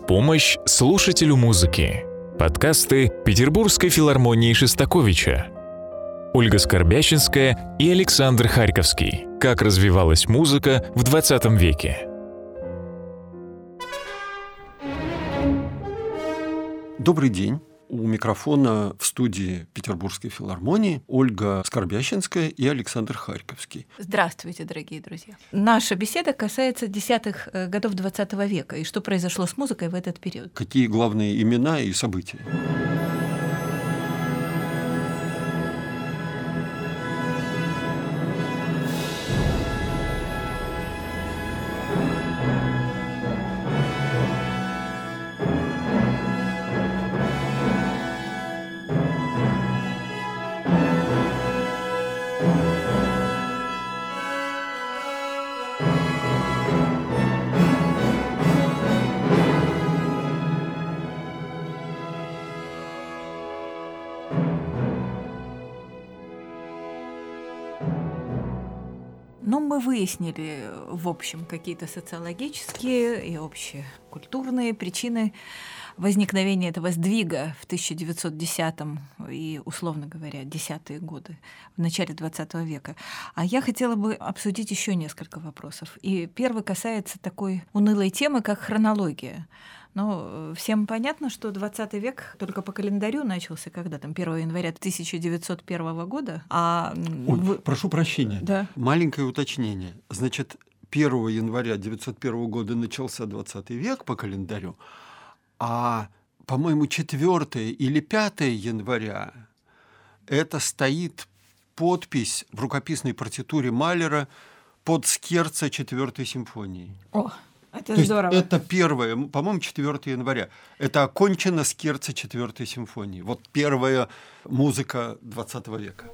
Помощь слушателю музыки. Подкасты Петербургской филармонии Шестаковича. Ольга Скорбящинская и Александр Харьковский. Как развивалась музыка в 20 веке. Добрый день. У микрофона в студии Петербургской филармонии Ольга Скорбящинская и Александр Харьковский. Здравствуйте, дорогие друзья. Наша беседа касается десятых э, годов XX века и что произошло с музыкой в этот период. Какие главные имена и события? Выяснили, в общем, какие-то социологические и общекультурные причины возникновения этого сдвига в 1910 и, условно говоря, десятые годы, в начале 20 века. А я хотела бы обсудить еще несколько вопросов. И первый касается такой унылой темы, как хронология. Но всем понятно, что 20 век только по календарю начался, когда там 1 января 1901 года. А Ой, вы... прошу прощения. Да. Маленькое уточнение. Значит, 1 января 1901 года начался 20 век по календарю, а, по-моему, 4 или 5 января это стоит подпись в рукописной партитуре Малера под скерца 4 симфонии. О, это То здорово. Есть это первое, по-моему, 4 января. Это окончено скерца 4 симфонии. Вот первая музыка 20 века.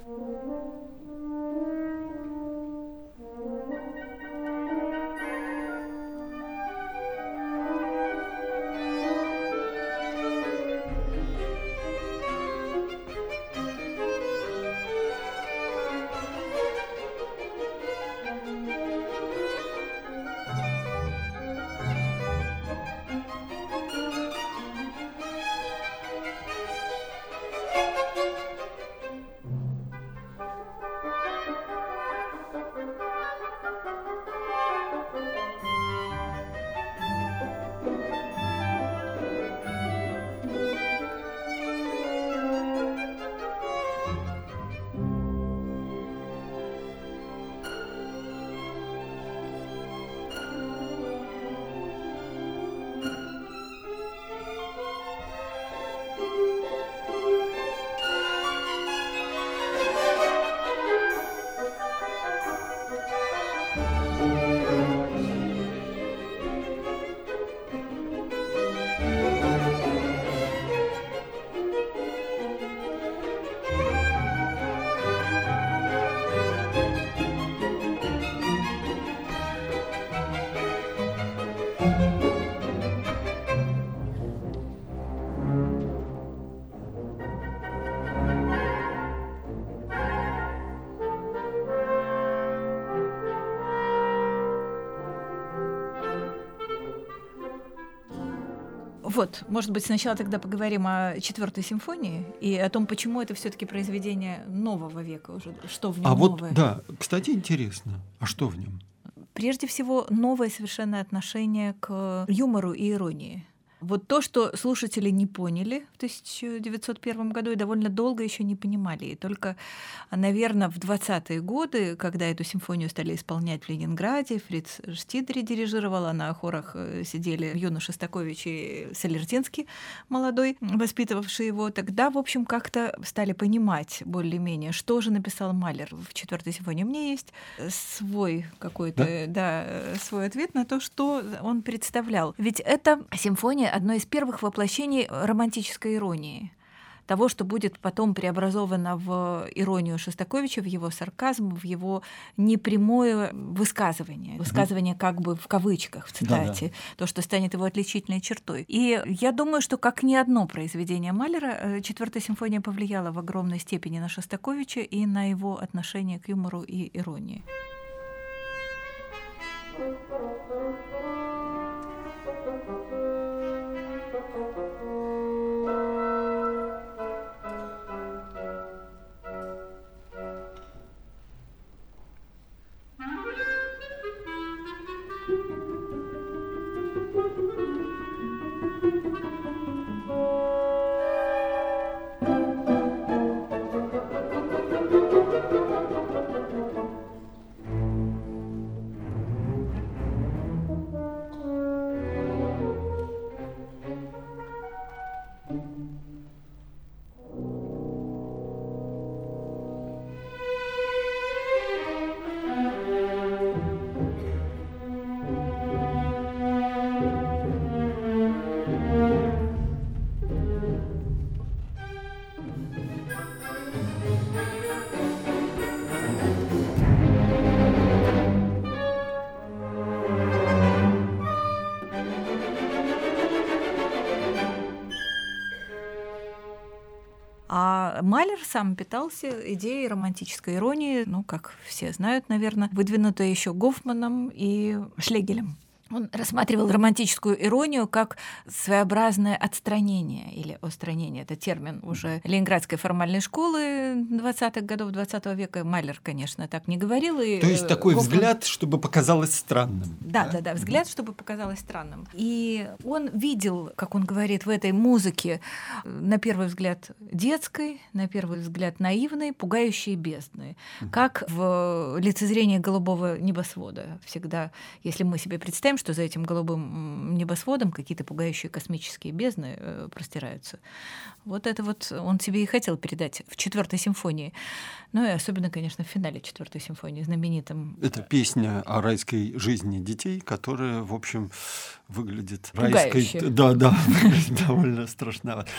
Вот, может быть, сначала тогда поговорим о четвертой симфонии и о том, почему это все-таки произведение нового века уже, что в нем А новое. вот, да, кстати, интересно, а что в нем? Прежде всего, новое совершенно отношение к юмору и иронии. Вот то, что слушатели не поняли в 1901 году и довольно долго еще не понимали. И только, наверное, в 20-е годы, когда эту симфонию стали исполнять в Ленинграде, Фриц Штидри дирижировал, а на хорах сидели Юна Шостакович и Солертинский, молодой, воспитывавший его, тогда, в общем, как-то стали понимать более-менее, что же написал Малер в четвертой симфонии. У меня есть свой какой-то, да? да, свой ответ на то, что он представлял. Ведь это симфония одно из первых воплощений романтической иронии того, что будет потом преобразовано в иронию Шостаковича, в его сарказм, в его непрямое высказывание, высказывание как бы в кавычках, в цитате, да, да. то, что станет его отличительной чертой. И я думаю, что как ни одно произведение Малера, четвертая симфония повлияла в огромной степени на Шостаковича и на его отношение к юмору и иронии. Малер сам питался идеей романтической иронии, ну, как все знают, наверное, выдвинутой еще Гофманом и Шлегелем. Он рассматривал романтическую иронию как своеобразное отстранение или остранение. Это термин уже Ленинградской формальной школы 20-х годов 20 века. Майлер, конечно, так не говорил. И То есть такой Гофман... взгляд, чтобы показалось странным. Да, да, да, взгляд, чтобы показалось странным. И он видел, как он говорит, в этой музыке, на первый взгляд детской, на первый взгляд наивной, пугающей бездны. Как в лицезрении голубого небосвода. Всегда, если мы себе представим, что за этим голубым небосводом какие-то пугающие космические бездны э, простираются. Вот это вот он себе и хотел передать в четвертой симфонии. Ну и особенно, конечно, в финале четвертой симфонии, знаменитом. Это песня о райской жизни детей, которая, в общем, выглядит Пугающе. райской. Да, да, довольно страшновато.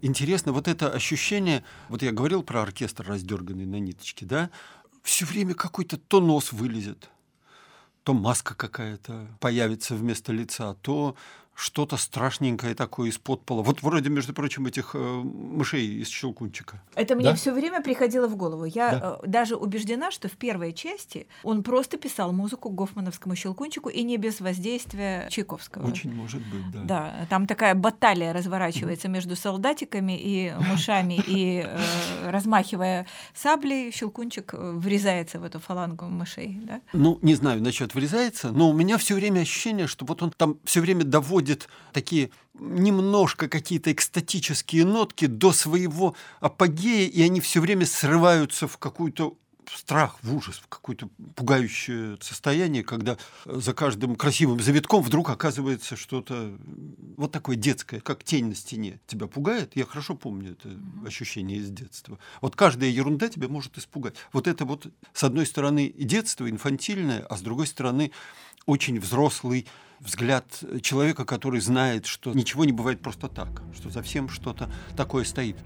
Интересно, вот это ощущение, вот я говорил про оркестр, раздерганный на ниточке, да, все время какой-то то нос вылезет, то маска какая-то появится вместо лица, то что-то страшненькое такое из-под пола. Вот вроде, между прочим, этих э, мышей из щелкунчика. Это мне да? все время приходило в голову. Я да. э, даже убеждена, что в первой части он просто писал музыку к гофмановскому щелкунчику и не без воздействия Чайковского. Очень может быть, да. Да, там такая баталия разворачивается между солдатиками и мышами, и э, размахивая саблей, щелкунчик э, врезается в эту фалангу мышей. Да? Ну, не знаю насчет врезается, но у меня все время ощущение, что вот он там все время доводит доводит такие немножко какие-то экстатические нотки до своего апогея, и они все время срываются в какую-то страх, в ужас, в какое-то пугающее состояние, когда за каждым красивым завитком вдруг оказывается что-то вот такое детское, как тень на стене. Тебя пугает? Я хорошо помню это ощущение из детства. Вот каждая ерунда тебя может испугать. Вот это вот, с одной стороны, детство инфантильное, а с другой стороны, очень взрослый взгляд человека, который знает, что ничего не бывает просто так, что за всем что-то такое стоит.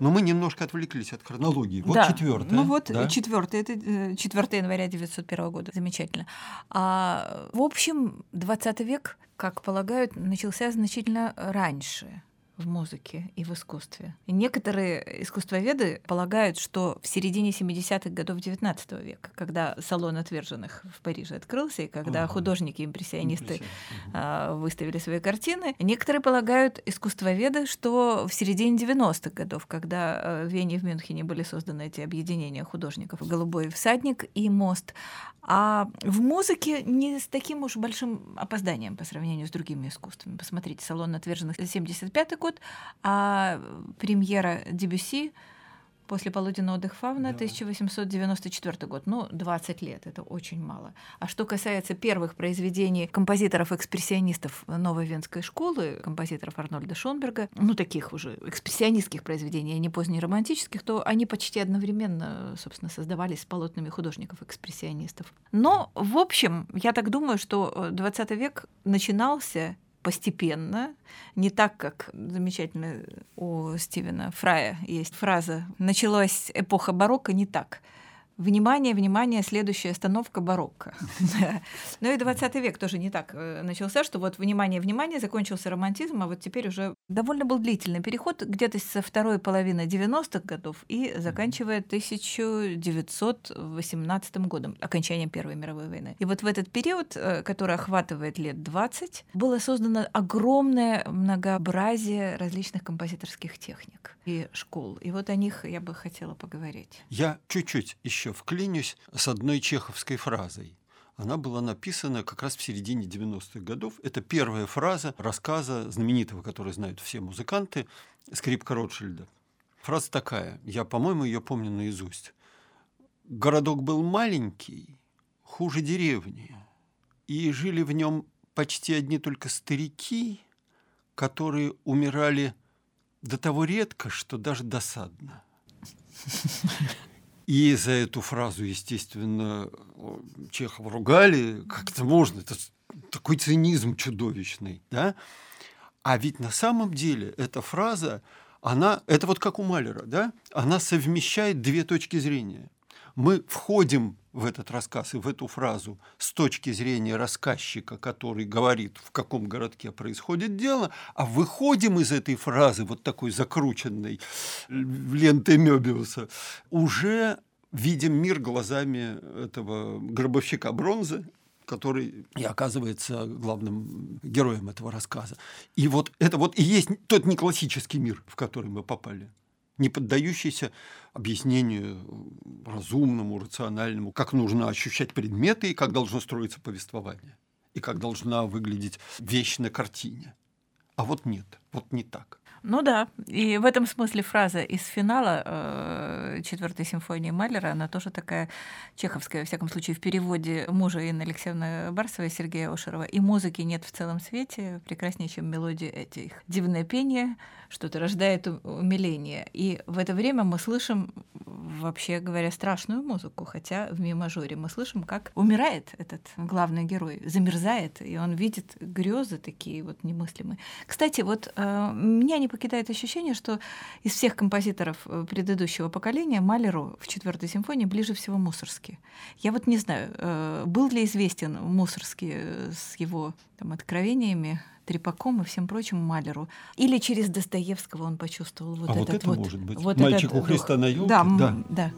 Но мы немножко отвлеклись от хронологии. Вот да. четвертое. Ну вот да? четвертое, это 4 января 1901 года. Замечательно. А, в общем, 20 век, как полагают, начался значительно раньше в музыке и в искусстве. И некоторые искусствоведы полагают, что в середине 70-х годов XIX века, когда салон отверженных в Париже открылся, и когда ага. художники-импрессионисты а, выставили свои картины, некоторые полагают искусствоведы, что в середине 90-х годов, когда а, в Вене и в Мюнхене были созданы эти объединения художников «Голубой всадник» и «Мост», а в музыке не с таким уж большим опозданием по сравнению с другими искусствами. Посмотрите, «Салон отверженных» 75 год, а премьера Дебюси После полуденного отдых Фавна, да. 1894 год. Ну, 20 лет, это очень мало. А что касается первых произведений композиторов-экспрессионистов новой венской школы, композиторов Арнольда Шонберга, ну, таких уже экспрессионистских произведений, а не позднеромантических, то они почти одновременно, собственно, создавались с полотнами художников-экспрессионистов. Но, в общем, я так думаю, что 20 век начинался постепенно, не так, как замечательно у Стивена Фрая есть фраза «началась эпоха барокко не так». Внимание, внимание, следующая остановка барокко. Ну и 20 век тоже не так э, начался, что вот внимание, внимание, закончился романтизм, а вот теперь уже довольно был длительный переход, где-то со второй половины 90-х годов и заканчивая 1918 годом, окончанием Первой мировой войны. И вот в этот период, э, который охватывает лет 20, было создано огромное многообразие различных композиторских техник и школ. И вот о них я бы хотела поговорить. Я чуть-чуть еще еще вклинюсь с одной чеховской фразой. Она была написана как раз в середине 90-х годов. Это первая фраза рассказа знаменитого, который знают все музыканты, «Скрипка Ротшильда». Фраза такая, я, по-моему, ее помню наизусть. «Городок был маленький, хуже деревни, и жили в нем почти одни только старики, которые умирали до того редко, что даже досадно. И за эту фразу, естественно, Чехова ругали, как это можно, это такой цинизм чудовищный, да? А ведь на самом деле эта фраза, она, это вот как у Малера, да? Она совмещает две точки зрения. Мы входим в этот рассказ и в эту фразу с точки зрения рассказчика, который говорит, в каком городке происходит дело, а выходим из этой фразы, вот такой закрученной лентой Мёбиуса, уже видим мир глазами этого гробовщика бронзы, который и оказывается главным героем этого рассказа. И вот это вот и есть тот не классический мир, в который мы попали не поддающийся объяснению разумному, рациональному, как нужно ощущать предметы и как должно строиться повествование, и как должна выглядеть вещь на картине. А вот нет, вот не так. Ну да, и в этом смысле фраза из финала э, четвертой симфонии Малера, она тоже такая чеховская, во всяком случае, в переводе мужа Инны Алексеевны Барсовой и Сергея Ошерова. И музыки нет в целом свете прекраснее, чем мелодия этих. Дивное пение, что-то рождает умиление. И в это время мы слышим, вообще говоря, страшную музыку, хотя в ми-мажоре мы слышим, как умирает этот главный герой, замерзает, и он видит грезы такие вот немыслимые. Кстати, вот э, меня не покидает ощущение, что из всех композиторов э, предыдущего поколения Малеру в четвертой симфонии ближе всего Мусорский. Я вот не знаю, э, был ли известен Мусорский э, с его там, откровениями, Трепаком и всем прочим Малеру. Или через Достоевского он почувствовал вот а этот вот это вот, может быть. Вот Мальчик у Христа на елке? Да, да. да.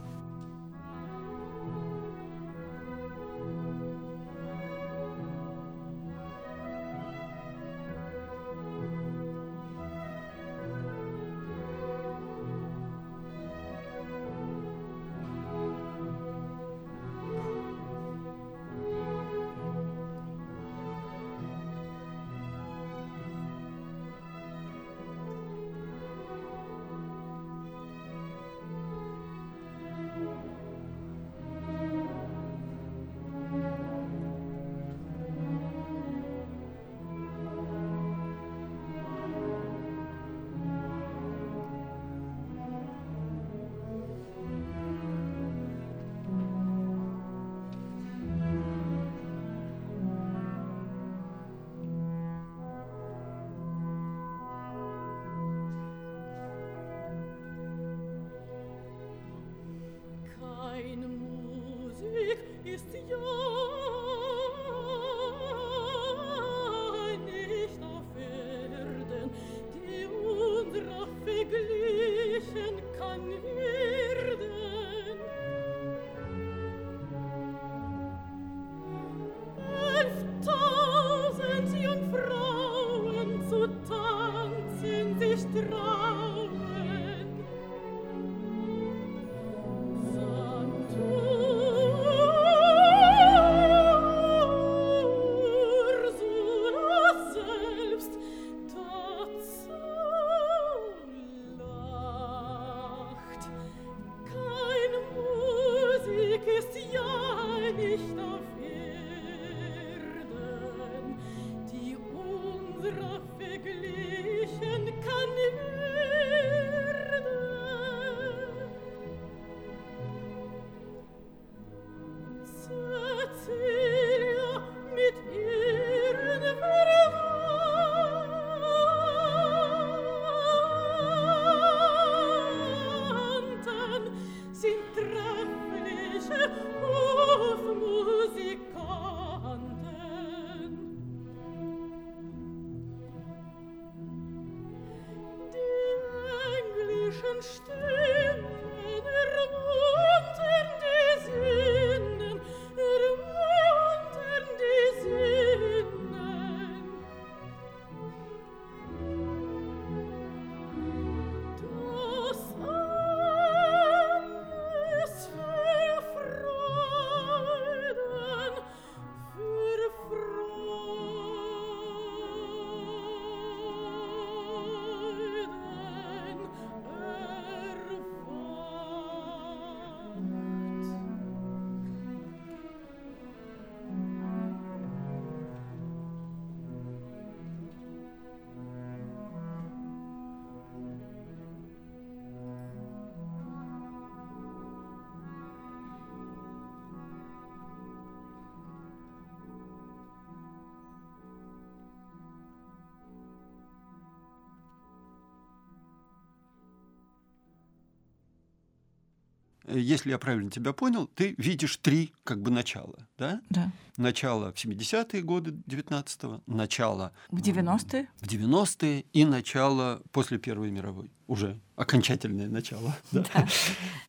Если я правильно тебя понял, ты видишь три как бы начала, да? Да. Начало в 70-е годы 19-го, начало в 90-е, в 90-е и начало после Первой мировой уже окончательное начало. Да? Да.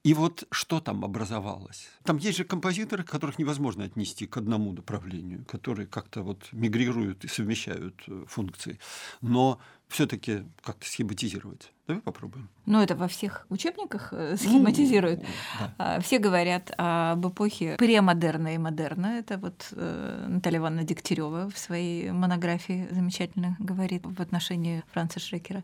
И вот что там образовалось? Там есть же композиторы, которых невозможно отнести к одному направлению, которые как-то вот мигрируют и совмещают э, функции. Но все-таки как-то схематизировать. Давай попробуем. Ну, это во всех учебниках э, схематизируют. Ну, да. А, все говорят об эпохе премодерна и модерна. Это вот э, Наталья Ивановна Дегтярева в своей монографии замечательно говорит в отношении Франца Шрекера.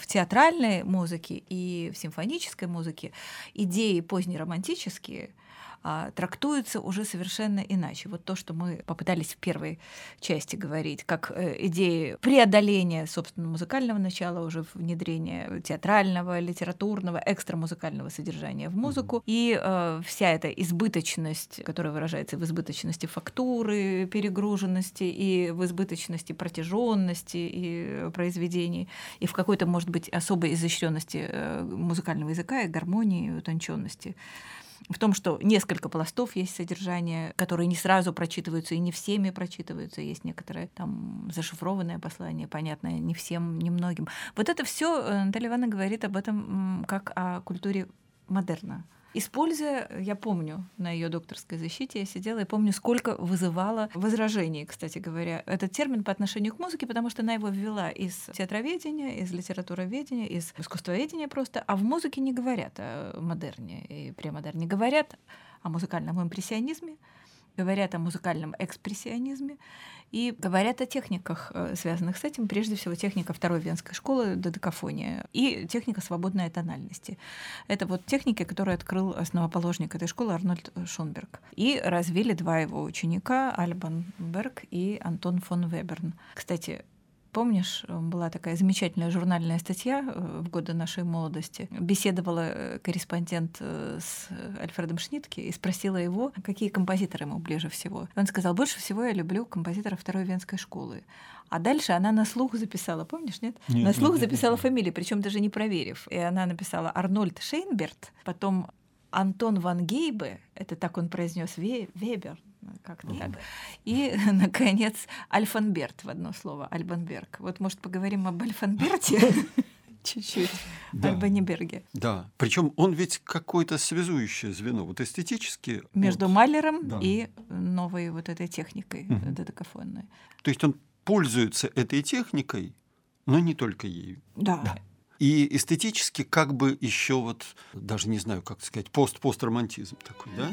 В театральной музыке и в симфонической музыке идеи позднеромантические — а, трактуется уже совершенно иначе. Вот то, что мы попытались в первой части говорить, как э, идеи преодоления, собственно, музыкального начала, уже внедрения театрального, литературного, экстрамузыкального содержания в музыку. И э, вся эта избыточность, которая выражается в избыточности фактуры, перегруженности и в избыточности протяженности и произведений, и в какой-то, может быть, особой изощренности э, музыкального языка и гармонии, и утонченности в том, что несколько пластов есть содержание, которые не сразу прочитываются и не всеми прочитываются. Есть некоторые там зашифрованное послание, понятное не всем, не многим. Вот это все э, Наталья Ивановна говорит об этом как о культуре модерна используя, я помню, на ее докторской защите я сидела и помню, сколько вызывало возражений, кстати говоря, этот термин по отношению к музыке, потому что она его ввела из театроведения, из литературоведения, из искусствоведения просто, а в музыке не говорят о модерне и премодерне, говорят о музыкальном импрессионизме, говорят о музыкальном экспрессионизме и говорят о техниках, э, связанных с этим, прежде всего техника второй венской школы додекафония и техника свободной тональности. Это вот техники, которые открыл основоположник этой школы Арнольд Шонберг. И развили два его ученика, Альбан Берг и Антон фон Веберн. Кстати, Помнишь, была такая замечательная журнальная статья э, в годы нашей молодости. Беседовала э, корреспондент э, с Альфредом Шнитке и спросила его, какие композиторы ему ближе всего. Он сказал, больше всего я люблю композитора Второй Венской школы. А дальше она на слух записала, помнишь, нет? нет на слух нет, записала нет, фамилии, причем даже не проверив. И она написала Арнольд Шейнберт, потом Антон Ван Гейбе, это так он произнес Вебер, как-то так. И, наконец, Альфанберт в одно слово, Альбанберг. Вот, может, поговорим об Альфанберте? чуть-чуть да. Альбаниберге. Да, причем он ведь какое-то связующее звено, вот эстетически. Между вот, Малером да. и новой вот этой техникой угу. додекафонной. То есть он пользуется этой техникой, но не только ею. Да. да. И эстетически как бы еще вот, даже не знаю, как сказать, пост-постромантизм такой, да?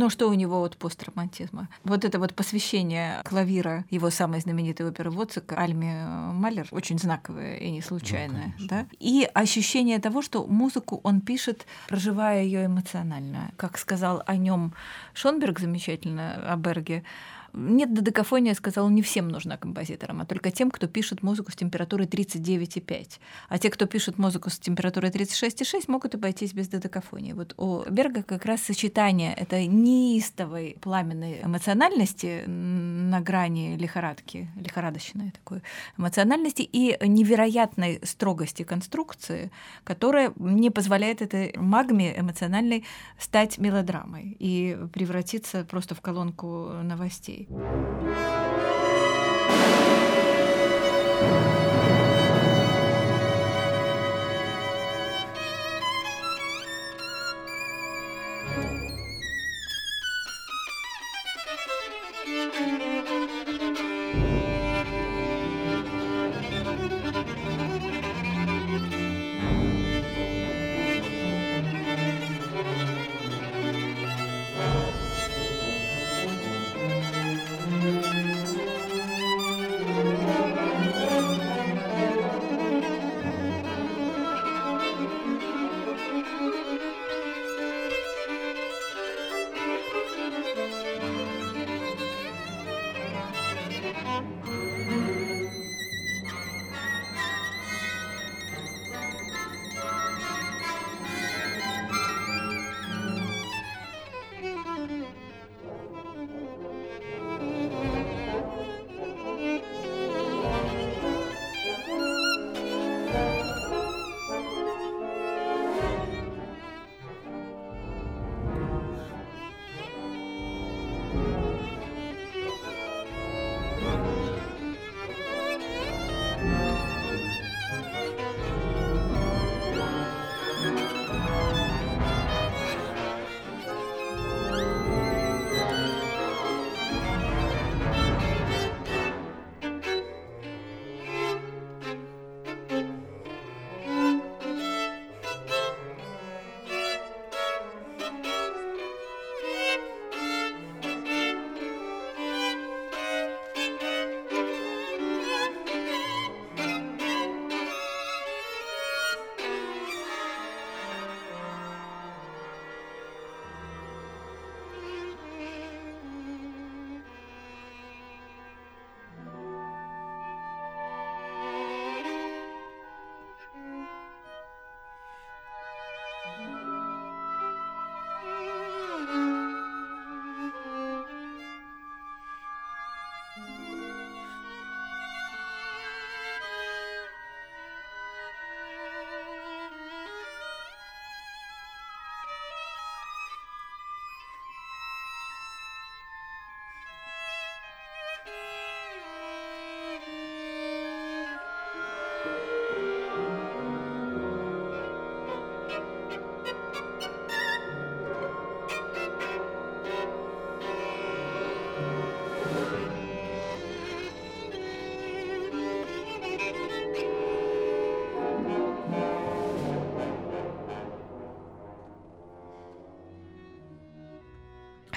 Но что у него от постромантизма? Вот это вот посвящение клавира его самой знаменитой оперы Воцика Альме Малер очень знаковое и не случайное. Ну, да? И ощущение того, что музыку он пишет, проживая ее эмоционально. Как сказал о нем Шонберг замечательно, о Берге, нет, додекафония, сказал, не всем нужна композиторам, а только тем, кто пишет музыку с температурой 39,5. А те, кто пишет музыку с температурой 36,6, могут обойтись без додекафонии. Вот у Берга как раз сочетание этой неистовой пламенной эмоциональности на грани лихорадки, лихорадочной такой эмоциональности и невероятной строгости конструкции, которая не позволяет этой магме эмоциональной стать мелодрамой и превратиться просто в колонку новостей. me.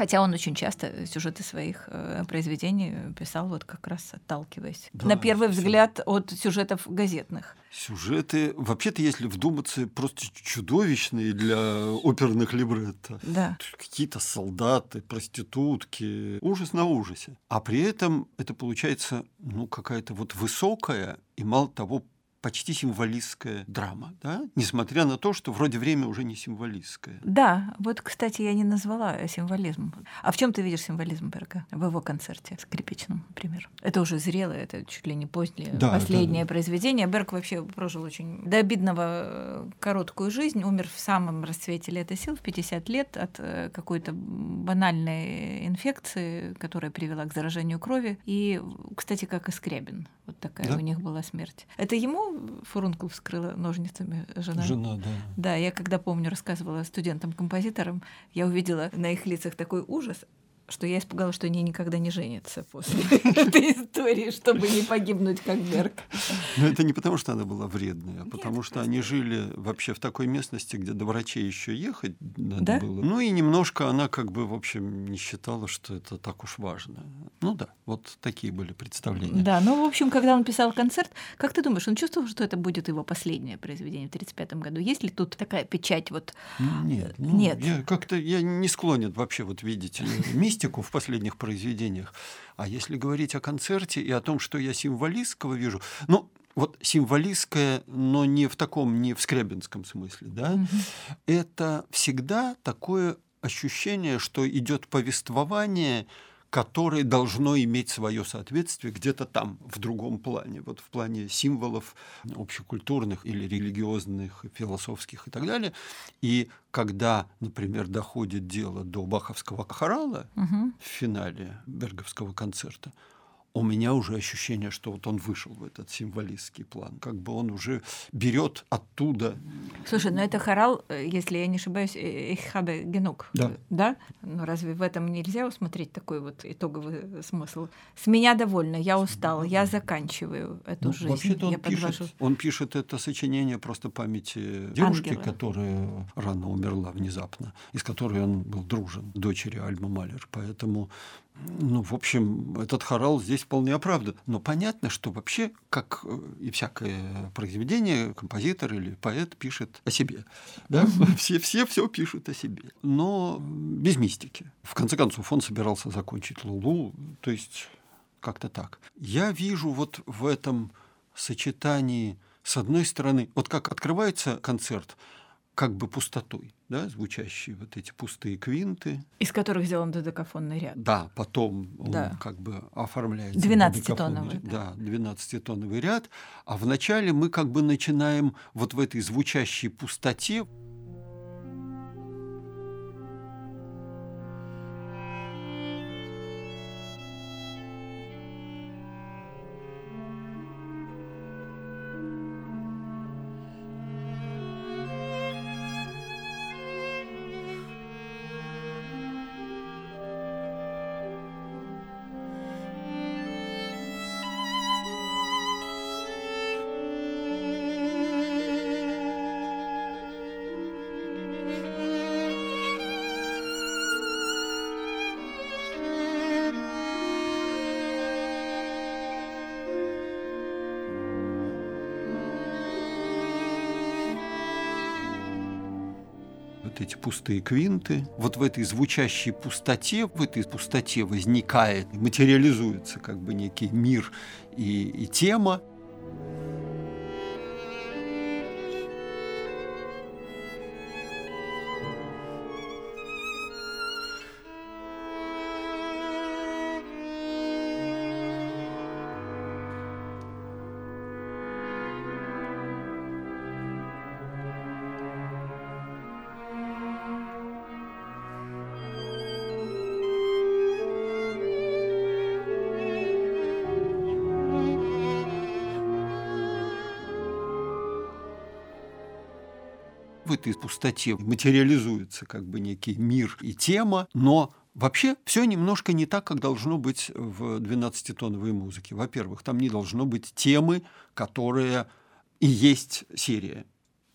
Хотя он очень часто сюжеты своих э, произведений писал вот как раз отталкиваясь. Да, На первый всё. взгляд от сюжетов газетных. Сюжеты, вообще-то, если вдуматься, просто чудовищные для оперных либретто. Да. Какие-то солдаты, проститутки, ужас на ужасе. А при этом это получается ну, какая-то вот высокая и, мало того, почти символистская драма, да? несмотря на то, что вроде время уже не символистское. Да, вот, кстати, я не назвала символизм. А в чем ты видишь символизм Берга в его концерте скрипичном, например? Это уже зрелое, это чуть ли не позднее, Да, последнее да. произведение. Берг вообще прожил очень до обидного э, короткую жизнь, умер в самом расцвете лета сил в 50 лет от э, какой-то банальной инфекции, которая привела к заражению крови. И, кстати, как и Скрябин. Вот такая Да? у них была смерть. Это ему фурункул вскрыла ножницами жена? Жена, да. Да, я когда помню, рассказывала студентам-композиторам, я увидела на их лицах такой ужас, что я испугалась, что они никогда не женятся после этой истории, чтобы не погибнуть как Берг. Но это не потому, что она была вредная, а потому что они жили вообще в такой местности, где до врачей еще ехать надо Да? было. Ну и немножко она как бы, в общем, не считала, что это так уж важно. Ну да, вот такие были представления. Да, ну, в общем, когда он писал концерт, как ты думаешь, он чувствовал, что это будет его последнее произведение в 1935 году? Есть ли тут такая печать вот Нет, ну, Нет. Я как-то я не склонен вообще вот видеть э, мистику в последних произведениях. А если говорить о концерте и о том, что я символистского вижу, ну, вот символистское, но не в таком, не в скрябинском смысле, да, это всегда такое ощущение, что идет повествование, которое должно иметь свое соответствие где-то там, в другом плане, вот в плане символов общекультурных или религиозных, философских и так далее. И когда, например, доходит дело до Баховского хорала Мгм. в финале Берговского концерта, у меня уже ощущение, что вот он вышел в этот символистский план. Как бы он уже берет оттуда Слушай, ну это хорал, э, если я не ошибаюсь, э, «Ich habe genug». Да. Да? Ну разве в этом нельзя усмотреть такой вот итоговый смысл? С меня довольно, я устал, я заканчиваю эту Ну, жизнь. Вообще-то он я пишет, подвожу. он пишет это сочинение просто памяти девушки, Ангела. которая рано умерла внезапно, и с которой он был дружен, дочери Альма Малер. Поэтому, ну, в общем, этот хорал здесь вполне оправдан. Но понятно, что вообще, как э, и всякое произведение, композитор или поэт пишет о себе. Да? Все, все все пишут о себе. Но без мистики. В конце концов, он собирался закончить Лулу, то есть как-то так. Я вижу вот в этом сочетании, с одной стороны, вот как открывается концерт, как бы пустотой, да, звучащие вот эти пустые квинты. Из которых сделан додекафонный ряд. Да, потом он Да. как бы оформляется. в 12-тоновый, додекафонный- Да, 12-тоновый ряд. А вначале мы как бы начинаем вот в этой звучащей пустоте пустые квинты, вот в этой звучащей пустоте, в этой пустоте возникает, материализуется как бы некий мир и, и тема. Этой пустоте материализуется как бы некий мир и тема, но вообще все немножко не так, как должно быть в 12-тоновой музыке. Во-первых, там не должно быть темы, которая и есть серия.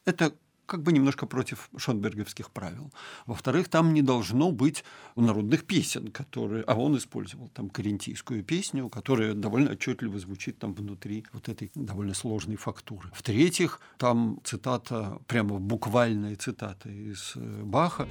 Это как бы немножко против шонберговских правил. Во-вторых, там не должно быть народных песен, которые... А он использовал там карентийскую песню, которая довольно отчетливо звучит там внутри вот этой довольно сложной фактуры. В-третьих, там цитата, прямо буквальная цитата из э, Баха.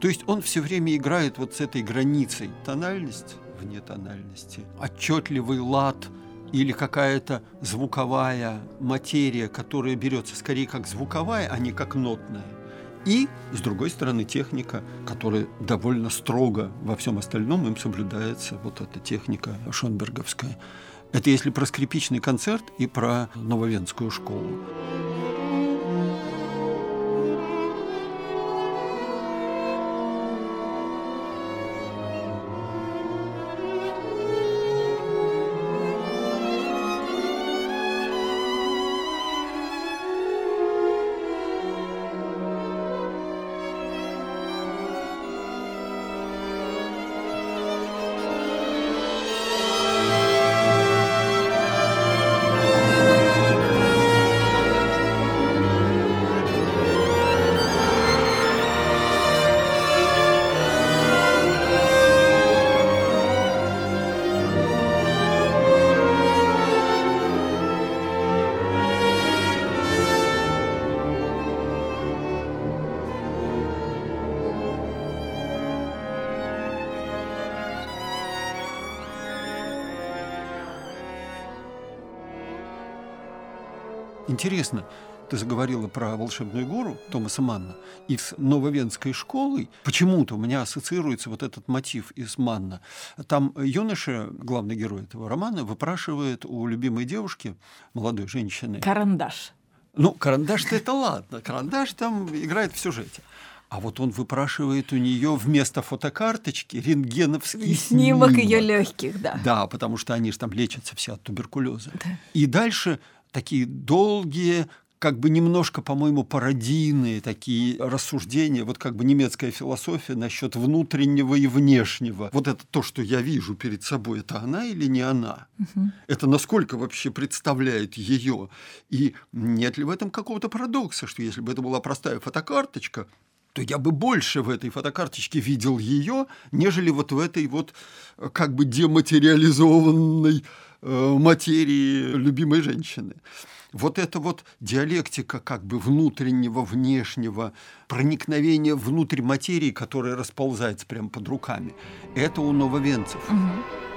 То есть он все время играет вот с этой границей. Тональность вне тональности, отчетливый лад или какая-то звуковая материя, которая берется скорее как звуковая, а не как нотная. И, с другой стороны, техника, которая довольно строго во всем остальном им соблюдается, вот эта техника шонберговская. Это если про скрипичный концерт и про нововенскую школу. Интересно, ты заговорила про волшебную гору Томаса Манна, и с Нововенской школой почему-то у меня ассоциируется вот этот мотив из Манна. Там юноша, главный герой этого романа, выпрашивает у любимой девушки, молодой женщины... Карандаш. Ну, карандаш-то это ладно, карандаш там играет в сюжете. А вот он выпрашивает у нее вместо фотокарточки рентгеновский снимок, снимок ее легких, да. Да, потому что они же там лечатся все от туберкулеза. Да. И дальше такие долгие, как бы немножко, по-моему, пародийные такие рассуждения, вот как бы немецкая философия насчет внутреннего и внешнего. Вот это то, что я вижу перед собой, это она или не она? Угу. Это насколько вообще представляет ее? И нет ли в этом какого-то парадокса, что если бы это была простая фотокарточка, то я бы больше в этой фотокарточке видел ее, нежели вот в этой вот как бы дематериализованной Э, материи любимой женщины. Вот эта вот диалектика как бы внутреннего, внешнего, проникновения внутрь материи, которая расползается прямо под руками, это у нововенцев. Угу.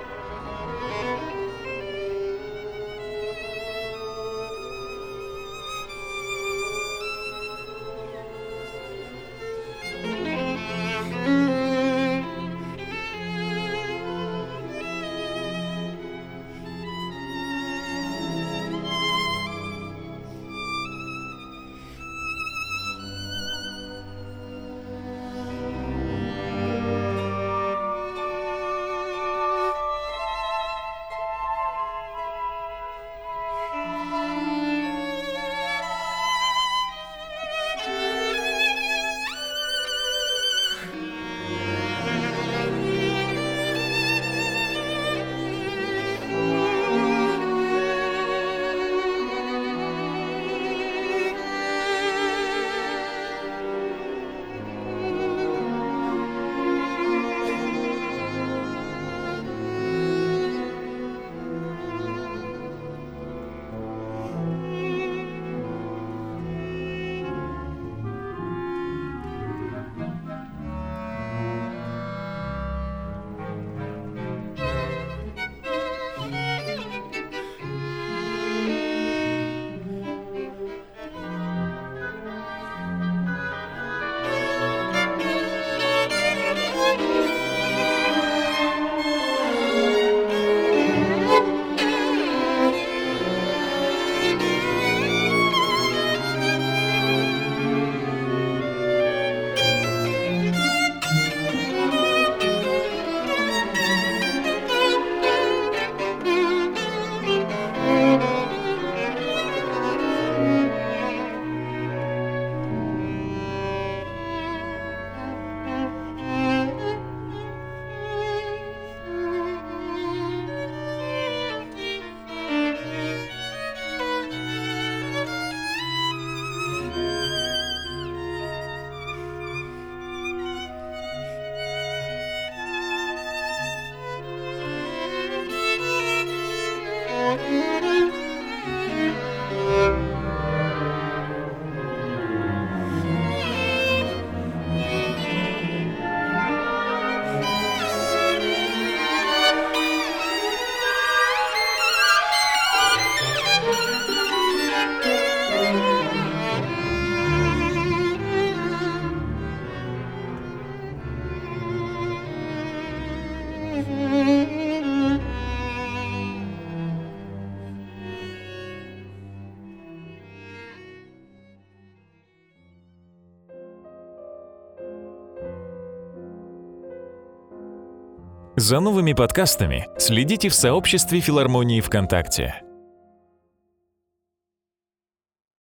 За новыми подкастами следите в сообществе филармонии ВКонтакте.